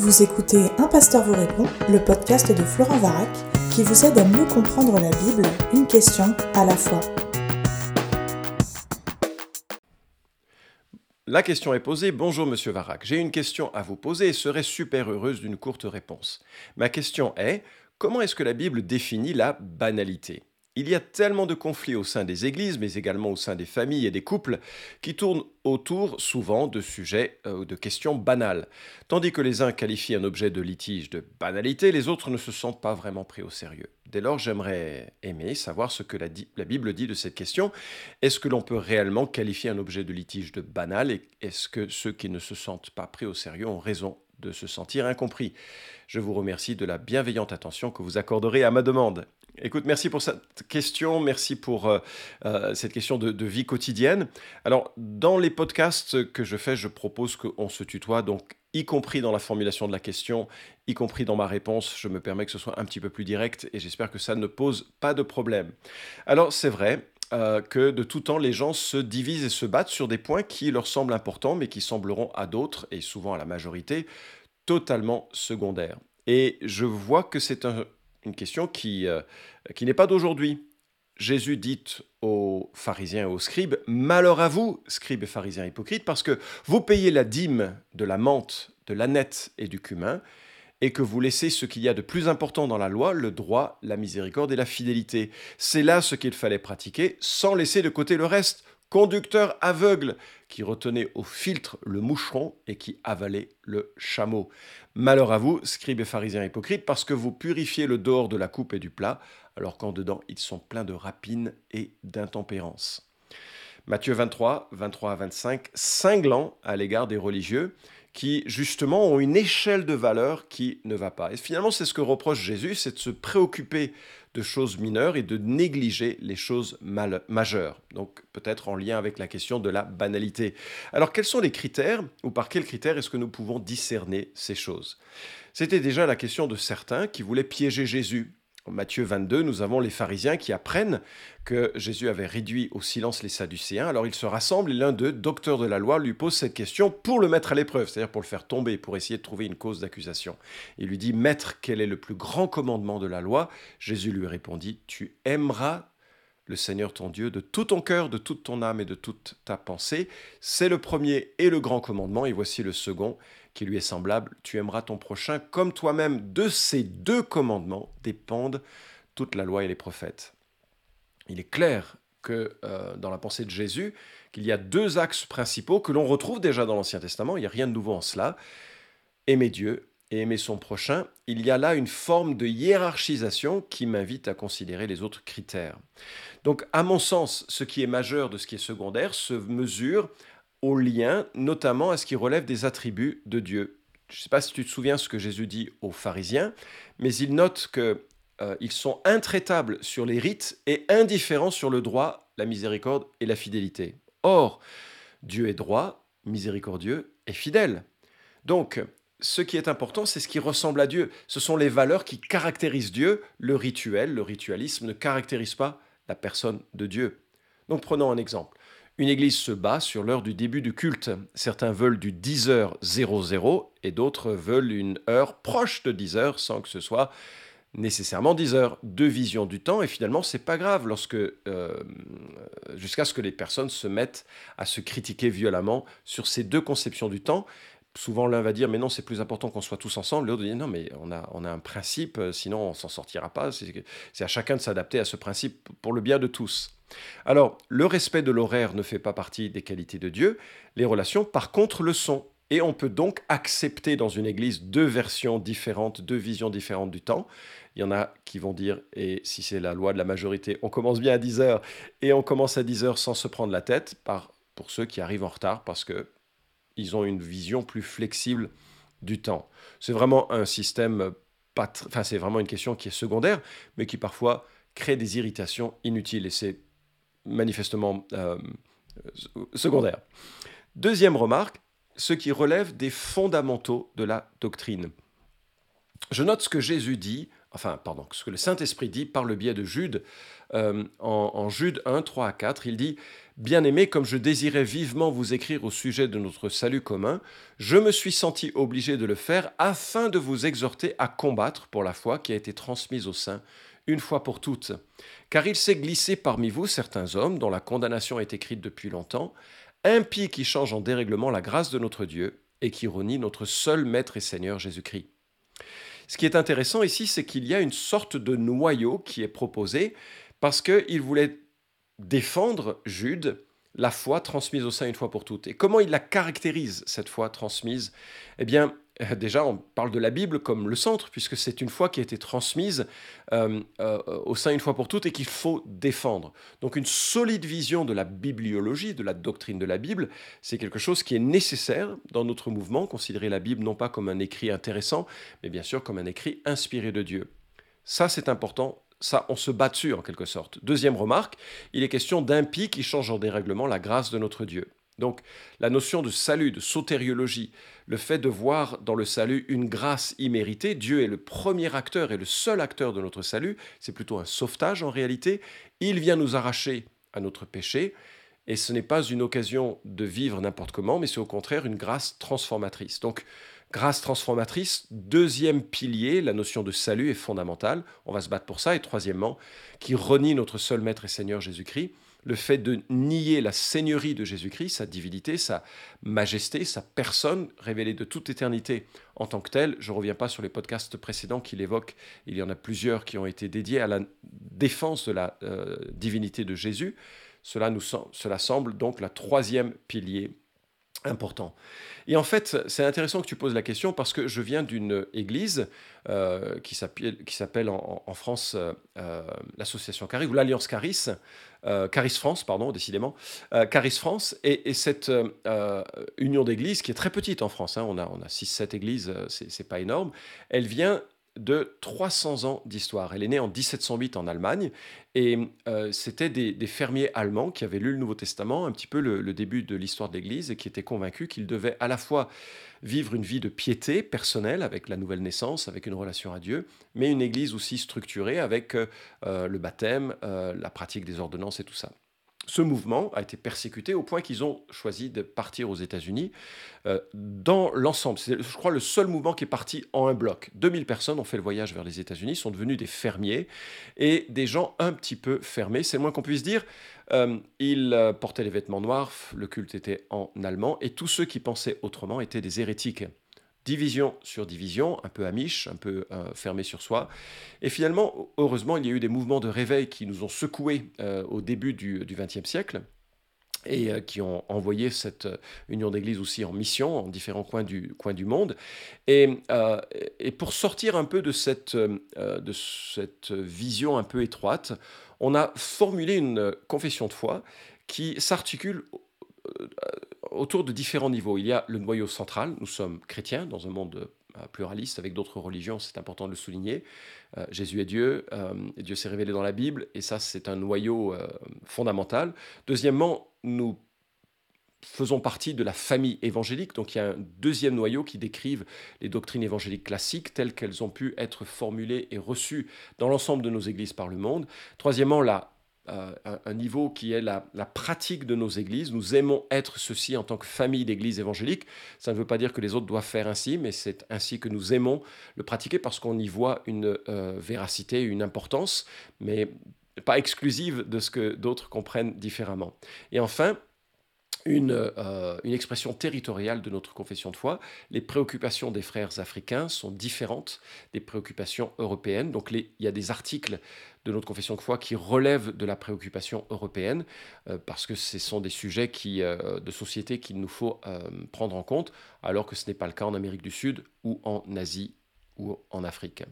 Vous écoutez Un pasteur vous répond, le podcast de Florent Varac, qui vous aide à mieux comprendre la Bible, une question à la fois. La question est posée. Bonjour Monsieur Varac, j'ai une question à vous poser et serais super heureuse d'une courte réponse. Ma question est comment est-ce que la Bible définit la banalité? Il y a tellement de conflits au sein des églises, mais également au sein des familles et des couples, qui tournent autour souvent de sujets ou euh, de questions banales. Tandis que les uns qualifient un objet de litige de banalité, les autres ne se sentent pas vraiment pris au sérieux. Dès lors, j'aimerais aimer savoir ce que la, la, Bible dit de cette question. Est-ce que l'on peut réellement qualifier un objet de litige de banal et est-ce que ceux qui ne se sentent pas pris au sérieux ont raison de se sentir incompris? Je vous remercie de la bienveillante attention que vous accorderez à ma demande. Écoute, merci pour cette question, merci pour euh, euh, cette question de, vie quotidienne. Alors, dans les podcasts que je fais, je propose qu'on se tutoie, donc y compris dans la formulation de la question, y compris dans ma réponse, je me permets que ce soit un petit peu plus direct et j'espère que ça ne pose pas de problème. Alors, c'est vrai, euh, que de tout temps, les gens se divisent et se battent sur des points qui leur semblent importants, mais qui sembleront à d'autres, et souvent à la majorité, totalement secondaires. Et je vois que c'est un, une question qui, euh, qui n'est pas d'aujourd'hui. Jésus dit aux pharisiens et aux scribes, Malheur à vous, scribes et pharisiens hypocrites, parce que vous payez la dîme de la menthe, de l'aneth et du cumin, et que vous laissez ce qu'il y a de plus important dans la loi, le droit, la miséricorde et la fidélité. C'est là ce qu'il fallait pratiquer, sans laisser de côté le reste conducteur aveugle qui retenait au filtre le moucheron et qui avalait le chameau. Malheur à vous, scribes et pharisiens hypocrites, parce que vous purifiez le dehors de la coupe et du plat, alors qu'en dedans ils sont pleins de rapines et d'intempérance. Matthieu 23, 23 à 25, cinglant à l'égard des religieux, qui justement ont une échelle de valeur qui ne va pas. Et finalement, c'est ce que reproche Jésus, c'est de se préoccuper de choses mineures et de négliger les choses majeures. Donc peut-être en lien avec la question de la banalité. Alors quels sont les critères ou par quels critères est-ce que nous pouvons discerner ces choses? C'était déjà la question de certains qui voulaient piéger Jésus Matthieu 22, nous avons les pharisiens qui apprennent que Jésus avait réduit au silence les Sadducéens. Alors ils se rassemblent et l'un d'eux, docteur de la loi, lui pose cette question pour le mettre à l'épreuve, c'est-à-dire pour le faire tomber, pour essayer de trouver une cause d'accusation. Il lui dit, Maître, quel est le plus grand commandement de la loi? Jésus lui répondit, Tu aimeras le Seigneur ton Dieu de tout ton cœur, de toute ton âme et de toute ta pensée. C'est le premier et le grand commandement, et voici le second qui lui est semblable, tu aimeras ton prochain comme toi-même. De ces deux commandements dépendent toute la loi et les prophètes. Il est clair que euh, dans la pensée de Jésus, qu'il y a deux axes principaux que l'on retrouve déjà dans l'Ancien Testament, il n'y a rien de nouveau en cela. Aimer Dieu et aimer son prochain, il y a là une forme de hiérarchisation qui m'invite à considérer les autres critères. Donc à mon sens, ce qui est majeur de ce qui est secondaire se mesure au lien, notamment à ce qui relève des attributs de Dieu. Je ne sais pas si tu te souviens ce que Jésus dit aux pharisiens, mais il note qu'ils euh, sont intraitables sur les rites et indifférents sur le droit, la miséricorde et la fidélité. Or, Dieu est droit, miséricordieux et fidèle. Donc, ce qui est important, c'est ce qui ressemble à Dieu. Ce sont les valeurs qui caractérisent Dieu. Le rituel, le ritualisme ne caractérise pas la personne de Dieu. Donc prenons un exemple. Une église se bat sur l'heure du début du culte. Certains veulent du 10h00 et d'autres veulent une heure proche de 10h sans que ce soit nécessairement 10 heures. Deux visions du temps et finalement c'est pas grave lorsque euh, jusqu'à ce que les personnes se mettent à se critiquer violemment sur ces deux conceptions du temps. Souvent l'un va dire mais non c'est plus important qu'on soit tous ensemble, l'autre dit non mais on a, on a un principe sinon on s'en sortira pas. C'est à chacun de s'adapter à ce principe pour le bien de tous. Alors, le respect de l'horaire ne fait pas partie des qualités de Dieu, les relations par contre le sont. Et on peut donc accepter dans une église deux versions différentes, deux visions différentes du temps. Il y en a qui vont dire, et si c'est la loi de la majorité, on commence bien à 10 heures et on commence à 10 heures sans se prendre la tête, par, pour ceux qui arrivent en retard parce que ils ont une vision plus flexible du temps. C'est vraiment un système, pas enfin c'est vraiment une question qui est secondaire, mais qui parfois crée des irritations inutiles. Et c'est manifestement euh, secondaire. Deuxième remarque, ce qui relève des fondamentaux de la doctrine. Je note ce que Jésus dit enfin, pardon, ce que le Saint-Esprit dit par le biais de Jude. Euh, en, Jude 1, 3 à 4, il dit Bien-aimé, comme je désirais vivement vous écrire au sujet de notre salut commun, je me suis senti obligé de le faire afin de vous exhorter à combattre pour la foi qui a été transmise au sein une fois pour toutes. Car il s'est glissé parmi vous certains hommes dont la condamnation est écrite depuis longtemps, impies qui changent en dérèglement la grâce de notre Dieu et qui renient notre seul Maître et Seigneur Jésus-Christ. Ce qui est intéressant ici, c'est qu'il y a une sorte de noyau qui est proposé parce qu'il voulait défendre Jude la foi transmise au sein une fois pour toutes. Et comment il la caractérise, cette foi transmise? Eh bien, déjà, on parle de la Bible comme le centre, puisque c'est une foi qui a été transmise euh, euh, au sein une fois pour toutes et qu'il faut défendre. Donc une solide vision de la bibliologie, de la doctrine de la Bible, c'est quelque chose qui est nécessaire dans notre mouvement, considérer la Bible non pas comme un écrit intéressant, mais bien sûr comme un écrit inspiré de Dieu. Ça, c'est important. Ça, on se bat dessus en quelque sorte. Deuxième remarque, il est question d'impies qui changent en dérèglement la grâce de notre Dieu. Donc la notion de salut, de sotériologie, le fait de voir dans le salut une grâce imméritée, Dieu est le premier acteur et le seul acteur de notre salut, c'est plutôt un sauvetage en réalité, il vient nous arracher à notre péché, et ce n'est pas une occasion de vivre n'importe comment, mais c'est au contraire une grâce transformatrice. Donc grâce transformatrice, deuxième pilier, la notion de salut est fondamentale, on va se battre pour ça, et troisièmement, qui renie notre seul Maître et Seigneur Jésus-Christ, le fait de nier la seigneurie de Jésus-Christ, sa divinité, sa majesté, sa personne révélée de toute éternité en tant que telle. Je ne reviens pas sur les podcasts précédents qu'il évoque, il y en a plusieurs qui ont été dédiés à la défense de la euh, divinité de Jésus. Cela, nous, cela semble donc la troisième pilier important. Et en fait, c'est intéressant que tu poses la question parce que je viens d'une église euh, qui s'appelle en, France euh, euh, l'association Caris ou l'Alliance Caris, Caris France, pardon, décidément, Caris France, et, cette union d'églises qui est très petite en France, hein, on a, on a 6-7 églises, c'est pas énorme, elle vient de 300 ans d'histoire. Elle est née en 1708 en Allemagne et euh, c'était des, fermiers allemands qui avaient lu le Nouveau Testament, un petit peu le, début de l'histoire de l'Église et qui étaient convaincus qu'ils devaient à la fois vivre une vie de piété personnelle avec la nouvelle naissance, avec une relation à Dieu, mais une Église aussi structurée avec euh, le baptême, euh, la pratique des ordonnances et tout ça ce mouvement a été persécuté au point qu'ils ont choisi de partir aux États-Unis euh, dans l'ensemble. C'est, je crois, le seul mouvement qui est parti en un bloc. 2000 personnes ont fait le voyage vers les États-Unis, sont devenus des fermiers et des gens un petit peu fermés, c'est le moins qu'on puisse dire. Euh, ils euh, portaient les vêtements noirs, le culte était en allemand et tous ceux qui pensaient autrement étaient des hérétiques division sur division, un peu amiche, un peu euh, fermé sur soi. Et finalement, heureusement, il y a eu des mouvements de réveil qui nous ont secoués euh, au début du XXe siècle et euh, qui ont envoyé cette union d'église aussi en mission en différents coins du, coin du monde. Et, et, pour sortir un peu de cette, de cette vision un peu étroite, on a formulé une confession de foi qui s'articule autour de différents niveaux. Il y a le noyau central, nous sommes chrétiens dans un monde euh, pluraliste avec d'autres religions, c'est important de le souligner. Euh, Jésus est Dieu, euh, Dieu s'est révélé dans la Bible, et ça c'est un noyau fondamental. Deuxièmement, nous faisons partie de la famille évangélique, donc il y a un deuxième noyau qui décrive les doctrines évangéliques classiques telles qu'elles ont pu être formulées et reçues dans l'ensemble de nos églises par le monde. Troisièmement, la euh, un, niveau qui est la, pratique de nos églises. Nous aimons être ceci en tant que famille d'églises évangéliques. Ça ne veut pas dire que les autres doivent faire ainsi, mais c'est ainsi que nous aimons le pratiquer parce qu'on y voit une euh, véracité, une importance, mais pas exclusive de ce que d'autres comprennent différemment. Et enfin, une, euh, une, expression territoriale de notre confession de foi. Les préoccupations des frères africains sont différentes des préoccupations européennes. Donc il y a des articles de notre confession de foi qui relèvent de la préoccupation européenne, euh, parce que ce sont des sujets euh, de société qu'il nous faut prendre en compte, alors que ce n'est pas le cas en Amérique du Sud ou en Asie ou en Afrique.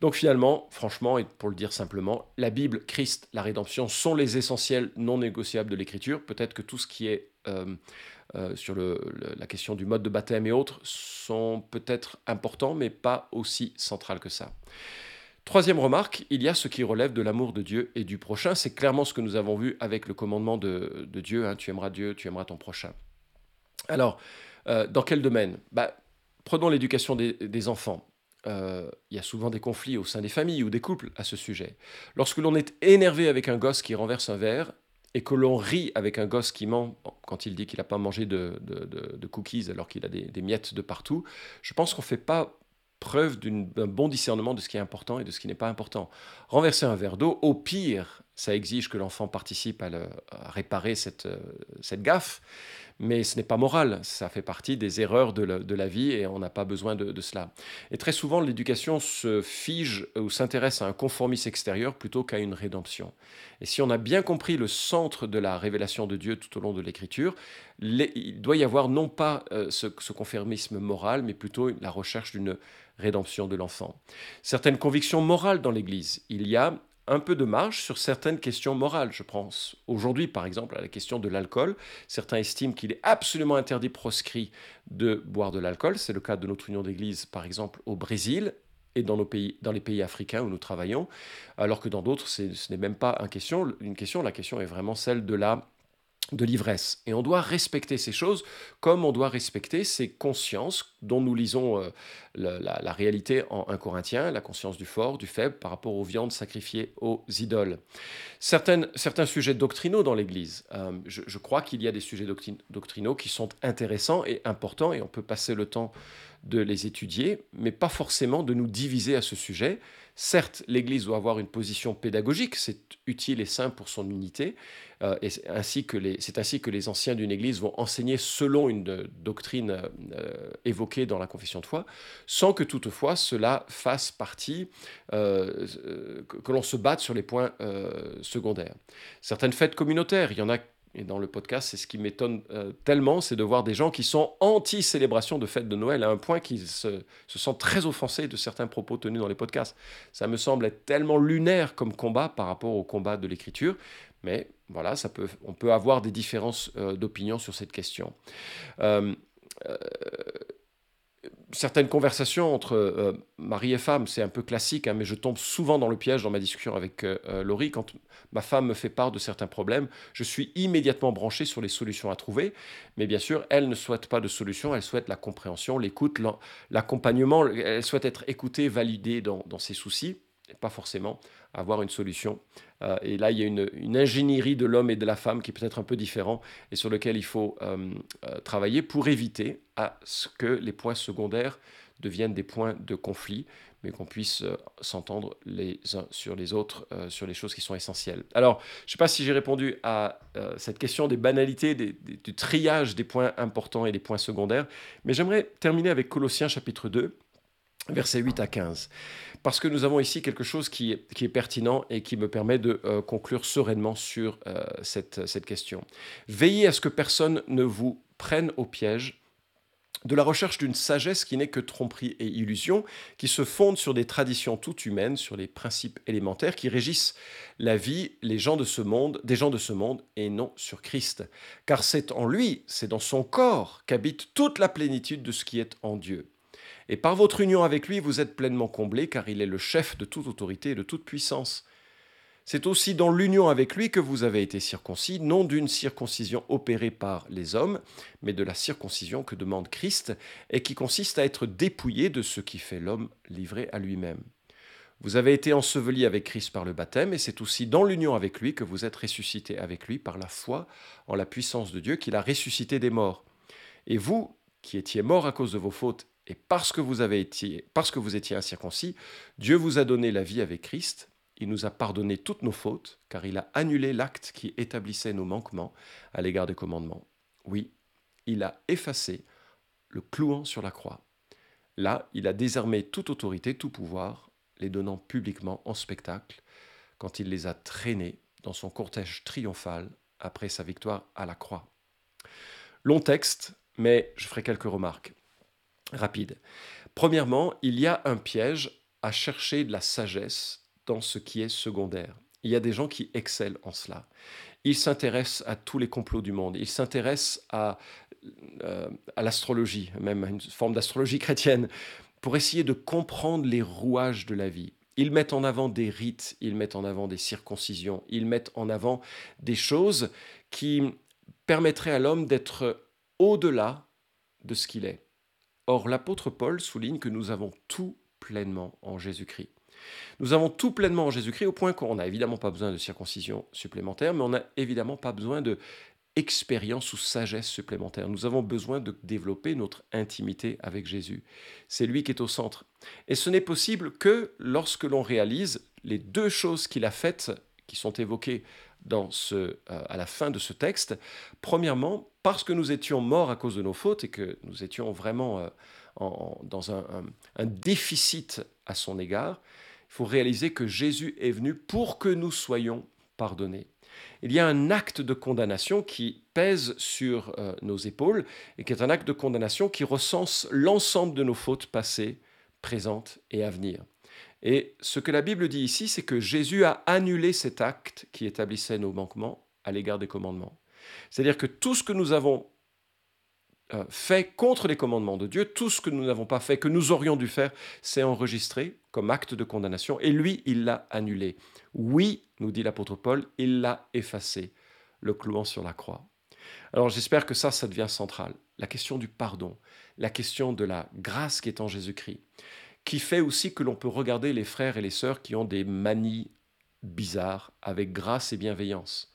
Donc finalement, franchement, et pour le dire simplement, la Bible, Christ, la rédemption sont les essentiels non négociables de l'Écriture. Peut-être que tout ce qui est euh, euh, sur la question du mode de baptême et autres sont peut-être importants, mais pas aussi centrales que ça. Troisième remarque, il y a ce qui relève de l'amour de Dieu et du prochain. C'est clairement ce que nous avons vu avec le commandement de, Dieu. Hein. tu aimeras Dieu, tu aimeras ton prochain. Alors, euh, dans quel domaine? Bah, Prenons l'éducation des, enfants. il y a souvent des conflits au sein des familles ou des couples à ce sujet. Lorsque l'on est énervé avec un gosse qui renverse un verre, et que l'on rit avec un gosse qui ment quand il dit qu'il n'a pas mangé de, cookies alors qu'il a des, miettes de partout, je pense qu'on ne fait pas preuve d'un bon discernement de ce qui est important et de ce qui n'est pas important. Renverser un verre d'eau, au pire, ça exige que l'enfant participe à, réparer cette, euh, cette gaffe, mais ce n'est pas moral, ça fait partie des erreurs de la, vie et on n'a pas besoin de, cela. Et très souvent, l'éducation se fige ou s'intéresse à un conformisme extérieur plutôt qu'à une rédemption. Et si on a bien compris le centre de la révélation de Dieu tout au long de l'Écriture, il doit y avoir non pas euh, ce, ce conformisme moral, mais plutôt la recherche d'une rédemption de l'enfant. Certaines convictions morales dans l'Église. Il y a un peu de marge sur certaines questions morales. Je pense aujourd'hui, par exemple, à la question de l'alcool. Certains estiment qu'il est absolument interdit, proscrit de boire de l'alcool. C'est le cas de notre union d'église, par exemple, au Brésil et dans, nos pays, dans les pays africains où nous travaillons, alors que dans d'autres, ce n'est même pas question. Une question. La question est vraiment celle de la de l'ivresse. Et on doit respecter ces choses comme on doit respecter ces consciences dont nous lisons euh, la, réalité en 1 Corinthien, la conscience du fort, du faible par rapport aux viandes sacrifiées aux idoles. Certains sujets doctrinaux dans l'Église, euh, je, crois qu'il y a des sujets doctrinaux qui sont intéressants et importants et on peut passer le temps de les étudier, mais pas forcément de nous diviser à ce sujet. Certes, l'Église doit avoir une position pédagogique, c'est utile et sain pour son unité, euh, et c'est ainsi, que les, que anciens d'une Église vont enseigner selon une doctrine euh, évoquée dans la confession de foi, sans que toutefois cela fasse partie, euh, que, l'on se batte sur les points secondaires. Certaines fêtes communautaires, il y en a et dans le podcast, c'est ce qui m'étonne euh, tellement, c'est de voir des gens qui sont anti-célébration de fête de Noël à un point qu'ils se, se, sentent très offensés de certains propos tenus dans les podcasts. Ça me semble être tellement lunaire comme combat par rapport au combat de l'écriture, mais voilà, ça peut, on peut avoir des différences euh, d'opinion sur cette question. Euh, certaines conversations entre euh, mari et femme, c'est un peu classique, hein, mais je tombe souvent dans le piège dans ma discussion avec euh, euh, Laurie. Quand ma femme me fait part de certains problèmes, je suis immédiatement branché sur les solutions à trouver. Mais bien sûr, elle ne souhaite pas de solution, elle souhaite la compréhension, l'écoute, l'accompagnement, elle souhaite être écoutée, validée dans, dans ses soucis, et pas forcément avoir une solution. Euh, et là, il y a une, ingénierie de l'homme et de la femme qui est peut-être un peu différent et sur lequel il faut euh, euh, travailler pour éviter à ce que les points secondaires deviennent des points de conflit, mais qu'on puisse s'entendre les uns sur les autres sur les choses qui sont essentielles. Alors, je ne sais pas si j'ai répondu à cette question des banalités, du triage des points importants et des points secondaires, mais j'aimerais terminer avec Colossiens chapitre 2, versets 8 à 15 parce que nous avons ici quelque chose qui est, pertinent et qui me permet de euh, conclure sereinement sur euh, cette, cette question. Veillez à ce que personne ne vous prenne au piège de la recherche d'une sagesse qui n'est que tromperie et illusion, qui se fonde sur des traditions toutes humaines, sur les principes élémentaires qui régissent la vie les gens de ce monde, des gens de ce monde et non sur Christ. Car c'est en lui, c'est dans son corps qu'habite toute la plénitude de ce qui est en Dieu. Et par votre union avec lui, vous êtes pleinement comblés, car il est le chef de toute autorité et de toute puissance. C'est aussi dans l'union avec lui que vous avez été circoncis, non d'une circoncision opérée par les hommes, mais de la circoncision que demande Christ, et qui consiste à être dépouillé de ce qui fait l'homme livré à lui-même. Vous avez été ensevelis avec Christ par le baptême, et c'est aussi dans l'union avec lui que vous êtes ressuscités avec lui par la foi en la puissance de Dieu qu'il a ressuscité des morts. Et vous, qui étiez morts à cause de vos fautes et parce que vous avez été, parce que vous étiez incirconcis, Dieu vous a donné la vie avec Christ. Il nous a pardonné toutes nos fautes, car il a annulé l'acte qui établissait nos manquements à l'égard des commandements. Oui, il a effacé le clouant sur la croix. Là, il a désarmé toute autorité, tout pouvoir, les donnant publiquement en spectacle, quand il les a traînés dans son cortège triomphal après sa victoire à la croix. Long texte, mais je ferai quelques remarques rapide. Premièrement, il y a un piège à chercher de la sagesse dans ce qui est secondaire. Il y a des gens qui excellent en cela. Ils s'intéressent à tous les complots du monde. Ils s'intéressent à, euh, à l'astrologie, même à une forme d'astrologie chrétienne, pour essayer de comprendre les rouages de la vie. Ils mettent en avant des rites, ils mettent en avant des circoncisions, ils mettent en avant des choses qui permettraient à l'homme d'être au-delà de ce qu'il est. Or, l'apôtre Paul souligne que nous avons tout pleinement en Jésus-Christ. Nous avons tout pleinement en Jésus-Christ au point qu'on n'a évidemment pas besoin de circoncision supplémentaire, mais on n'a évidemment pas besoin de ou sagesse supplémentaire. Nous avons besoin de développer notre intimité avec Jésus. C'est lui qui est au centre. Et ce n'est possible que lorsque l'on réalise les deux choses qu'il a faites, qui sont évoquées euh, à la fin de ce texte. Premièrement, parce que nous étions morts à cause de nos fautes et que nous étions vraiment euh, dans un, déficit à son égard, il faut réaliser que Jésus est venu pour que nous soyons pardonnés. Il y a un acte de condamnation qui pèse sur euh, nos épaules et qui est un acte de condamnation qui recense l'ensemble de nos fautes passées, présentes et à venir. Et ce que la Bible dit ici, c'est que Jésus a annulé cet acte qui établissait nos manquements à l'égard des commandements. C'est-à-dire que tout ce que nous avons euh, fait contre les commandements de Dieu, tout ce que nous n'avons pas fait, que nous aurions dû faire, c'est enregistré comme acte de condamnation, et lui, il l'a annulé. Oui, nous dit l'apôtre Paul, il l'a effacé, le clouant sur la croix. Alors j'espère que ça, ça devient central. La question du pardon, la question de la grâce qui est en Jésus-Christ, qui fait aussi que l'on peut regarder les frères et les sœurs qui ont des manies bizarres avec grâce et bienveillance.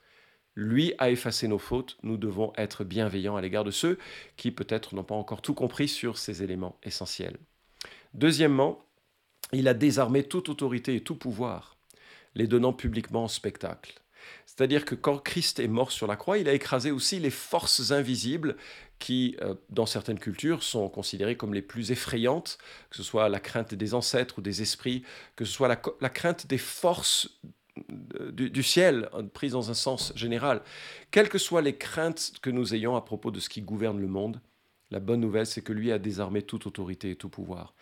Lui a effacé nos fautes, nous devons être bienveillants à l'égard de ceux qui peut-être n'ont pas encore tout compris sur ces éléments essentiels. Deuxièmement, il a désarmé toute autorité et tout pouvoir, les donnant publiquement en spectacle. C'est-à-dire que quand Christ est mort sur la croix, il a écrasé aussi les forces invisibles qui, euh, dans certaines cultures, sont considérées comme les plus effrayantes, que ce soit la crainte des ancêtres ou des esprits, que ce soit la, la crainte des forces du, ciel, prise dans un sens général. Quelles que soient les craintes que nous ayons à propos de ce qui gouverne le monde, la bonne nouvelle, c'est que lui a désarmé toute autorité et tout pouvoir.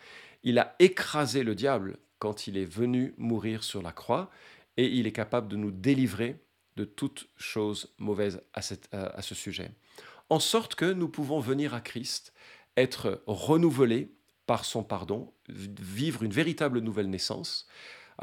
Il a écrasé le diable quand il est venu mourir sur la croix, et il est capable de nous délivrer de toute chose mauvaise à, à ce sujet. En sorte que nous pouvons venir à Christ, être renouvelés par son pardon, vivre une véritable nouvelle naissance,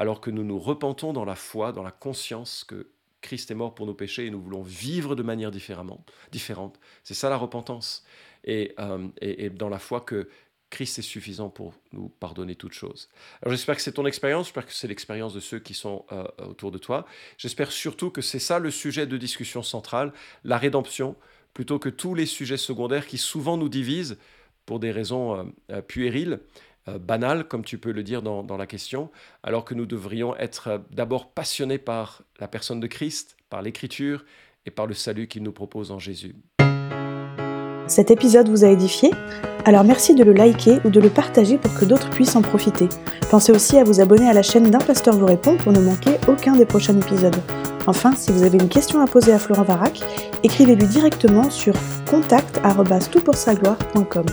alors que nous nous repentons dans la foi, dans la conscience que Christ est mort pour nos péchés et nous voulons vivre de manière différemment, différente. C'est ça la repentance. Et, euh, dans la foi que Christ est suffisant pour nous pardonner toutes choses. Alors j'espère que c'est ton expérience, j'espère que c'est l'expérience de ceux qui sont euh, autour de toi. J'espère surtout que c'est ça le sujet de discussion centrale, la rédemption, plutôt que tous les sujets secondaires qui souvent nous divisent pour des raisons euh, puériles euh, banal, comme tu peux le dire dans, dans, la question, alors que nous devrions être euh, d'abord passionnés par la personne de Christ, par l'Écriture et par le salut qu'il nous propose en Jésus. Cet épisode vous a édifié? Alors merci de le liker ou de le partager pour que d'autres puissent en profiter. Pensez aussi à vous abonner à la chaîne d'un pasteur vous répond pour ne manquer aucun des prochains épisodes. Enfin, si vous avez une question à poser à Florent Varac, écrivez-lui directement sur contact@toutpoursagloire.com.